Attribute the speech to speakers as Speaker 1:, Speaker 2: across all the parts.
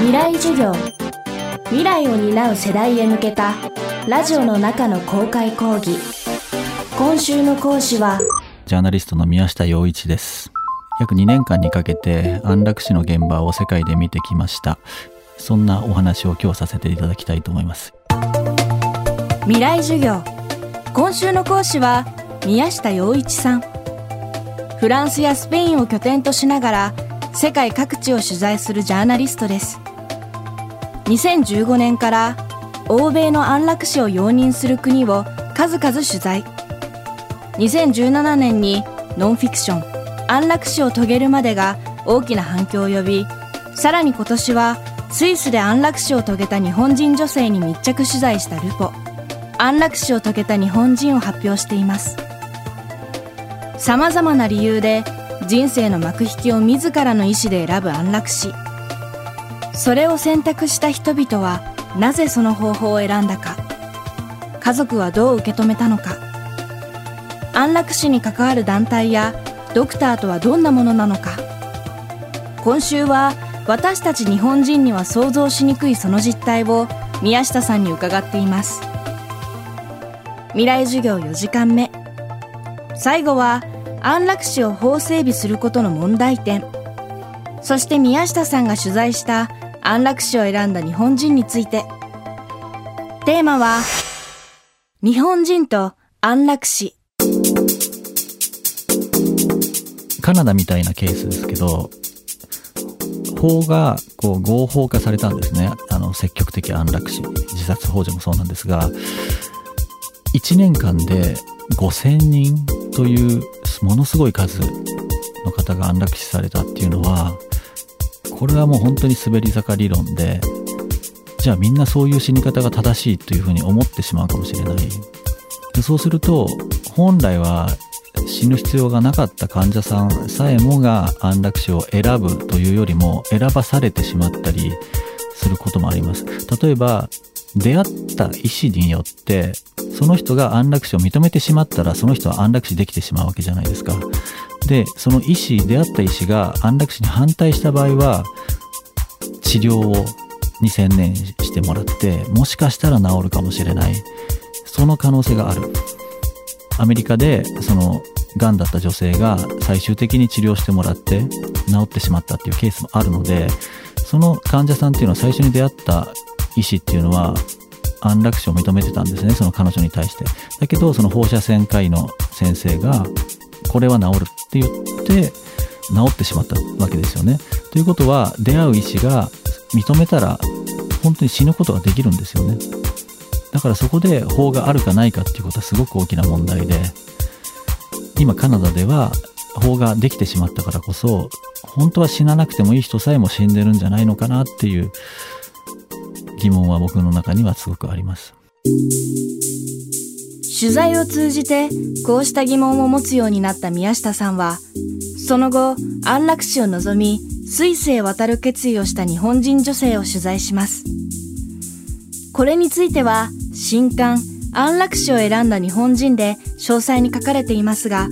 Speaker 1: 未来授業。未来を担う世代へ向けたラジオの中の公開講義。今週の講師は
Speaker 2: ジャーナリストの宮下洋一です。約2年間にかけて安楽死の現場を世界で見てきました。そんなお話を今日させていただきたいと思います。
Speaker 1: 未来授業。今週の講師は宮下洋一さん。フランスやスペインを拠点としながら世界各地を取材するジャーナリストです2015年から欧米の安楽死を容認する国を数々取材。2017年にノンフィクション安楽死を遂げるまでが大きな反響を呼びさらに今年はスイスで安楽死を遂げた日本人女性に密着取材したルポ。安楽死を遂げた日本人を発表しています。さまざまな理由で人生の幕引きを自らの意思で選ぶ安楽死。それを選択した人々はなぜその方法を選んだか。家族はどう受け止めたのか。安楽死に関わる団体やドクターとはどんなものなのか。今週は私たち日本人には想像しにくいその実態を宮下さんに伺っています。未来授業4時間目。最後は安楽死を法整備することの問題点。そして宮下さんが取材した安楽死を選んだ日本人について。テーマは日本人と安楽死。
Speaker 2: カナダみたいなケースですけど法がこう合法化されたんですね。あの積極的安楽死。自殺幇助もそうなんですが1年間で5000人というものすごい数の方が安楽死されたっていうのはこれはもう本当に滑り坂理論でじゃあみんなそういう死に方が正しいというふうに思ってしまうかもしれない。でそうすると本来は死ぬ必要がなかった患者さんさえもが安楽死を選ぶというよりも選ばされてしまったりすることもあります。例えば出会った医師によってその人が安楽死を認めてしまったらその人は安楽死できてしまうわけじゃないですか。でその医師出会った医師が安楽死に反対した場合は治療をに専念してもらってもしかしたら治るかもしれない。その可能性がある。アメリカでその癌だった女性が最終的に治療してもらって治ってしまったっていうケースもあるのでその患者さんっていうのは最初に出会った医師っていうのは安楽死を認めてたんですねその彼女に対して。だけどその放射線科医の先生がこれは治るって言って治ってしまったわけですよね。ということは出会う医師が認めたら本当に死ぬことができるんですよね。だからそこで法があるかないかっていうことはすごく大きな問題で今カナダでは法ができてしまったからこそ本当は死ななくてもいい人さえも死んでるんじゃないのかなっていう疑問は僕の中にはすごくあります。
Speaker 1: 取材を通じてこうした疑問を持つようになった宮下さんはその後安楽死を望みスイスへ渡る決意をした日本人女性を取材します。これについては新刊安楽死を選んだ日本人で詳細に書かれていますが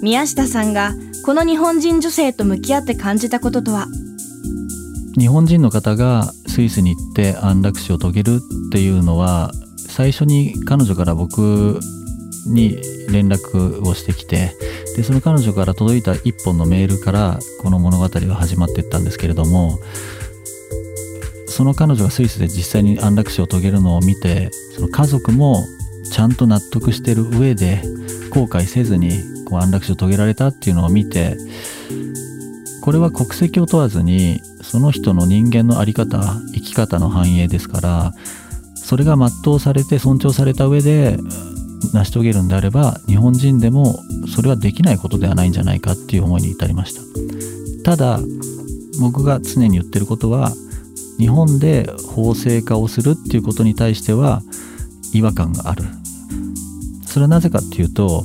Speaker 1: 宮下さんがこの日本人女性と向き合って感じたこととは？
Speaker 2: 日本人の方がスイスに行って安楽死を遂げるっていうのは最初に彼女から僕に連絡をしてきてでその彼女から届いた一本のメールからこの物語は始まっていったんですけれどもその彼女がスイスで実際に安楽死を遂げるのを見てその家族もちゃんと納得してる上で後悔せずにこう安楽死を遂げられたっていうのを見てこれは国籍を問わずにその人の人間の在り方生き方の繁栄ですからそれが全うされて尊重された上で成し遂げるんであれば日本人でもそれはできないことではないんじゃないかっていう思いに至りました。ただ僕が常に言ってることは日本で法制化をするっていうことに対しては違和感がある。それはなぜかっていうと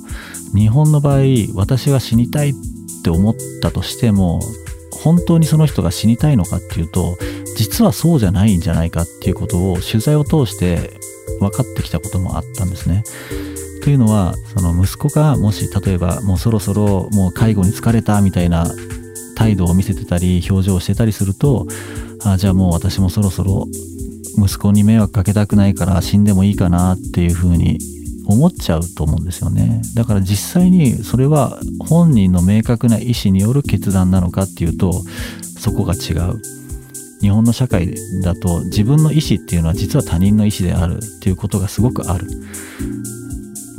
Speaker 2: 日本の場合私は死にたいって思ったとしても本当にその人が死にたいのかっていうと実はそうじゃないんじゃないかっていうことを取材を通して分かってきたこともあったんですね。というのはその息子がもし例えばもうそろそろもう介護に疲れたみたいな態度を見せてたり表情をしてたりするとあじゃあもう私もそろそろ息子に迷惑かけたくないから死んでもいいかなっていうふうに思っちゃうと思うんですよねだから実際にそれは本人の明確な意思による決断なのかっていうとそこが違う日本の社会だと自分の意思っていうのは実は他人の意思であるっていうことがすごくある。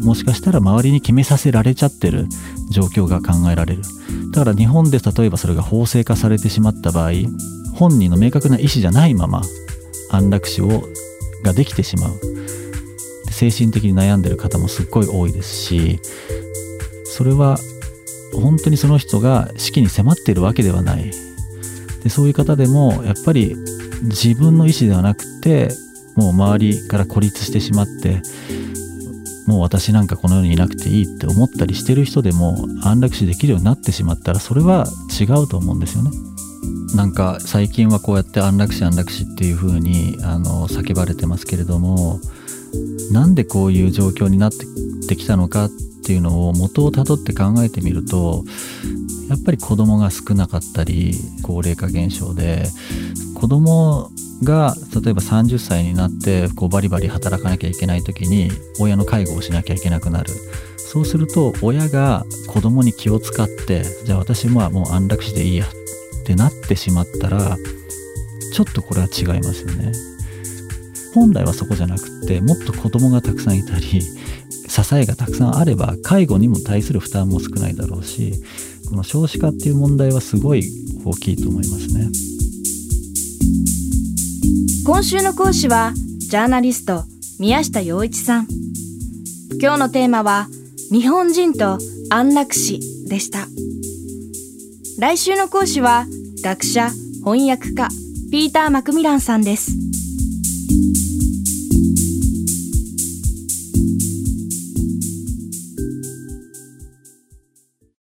Speaker 2: もしかしたら周りに決めさせられちゃってる状況が考えられる。だから日本で例えばそれが法制化されてしまった場合本人の明確な意思じゃないまま安楽死をができてしまう。精神的に悩んでる方もすっごい多いですしそれは本当にその人が死期に迫っているわけではない。でそういう方でもやっぱり自分の意思ではなくてもう周りから孤立してしまってもう私なんかこの世にいなくていいって思ったりしてる人でも安楽死できるようになってしまったらそれは違うと思うんですよね。なんか最近はこうやって安楽死安楽死っていう風にあの叫ばれてますけれどもなんでこういう状況になってきたのかっっていうのを元をたどって考えてみるとやっぱり子供が少なかったり高齢化現象で子供が例えば30歳になってこうバリバリ働かなきゃいけない時に親の介護をしなきゃいけなくなる。そうすると親が子供に気を使ってじゃあ私はもう安楽死でいいやってなってしまったらちょっとこれは違いますよね。本来はそこじゃなくってもっと子供がたくさんいたり支えがたくさんあれば介護にも対する負担も少ないだろうしこの少子化っていう問題はすごい大きいと思いますね。
Speaker 1: 今週の講師はジャーナリスト宮下洋一さん。今日のテーマは日本人と安楽死でした。来週の講師は学者翻訳家ピーター・マクミランさんです。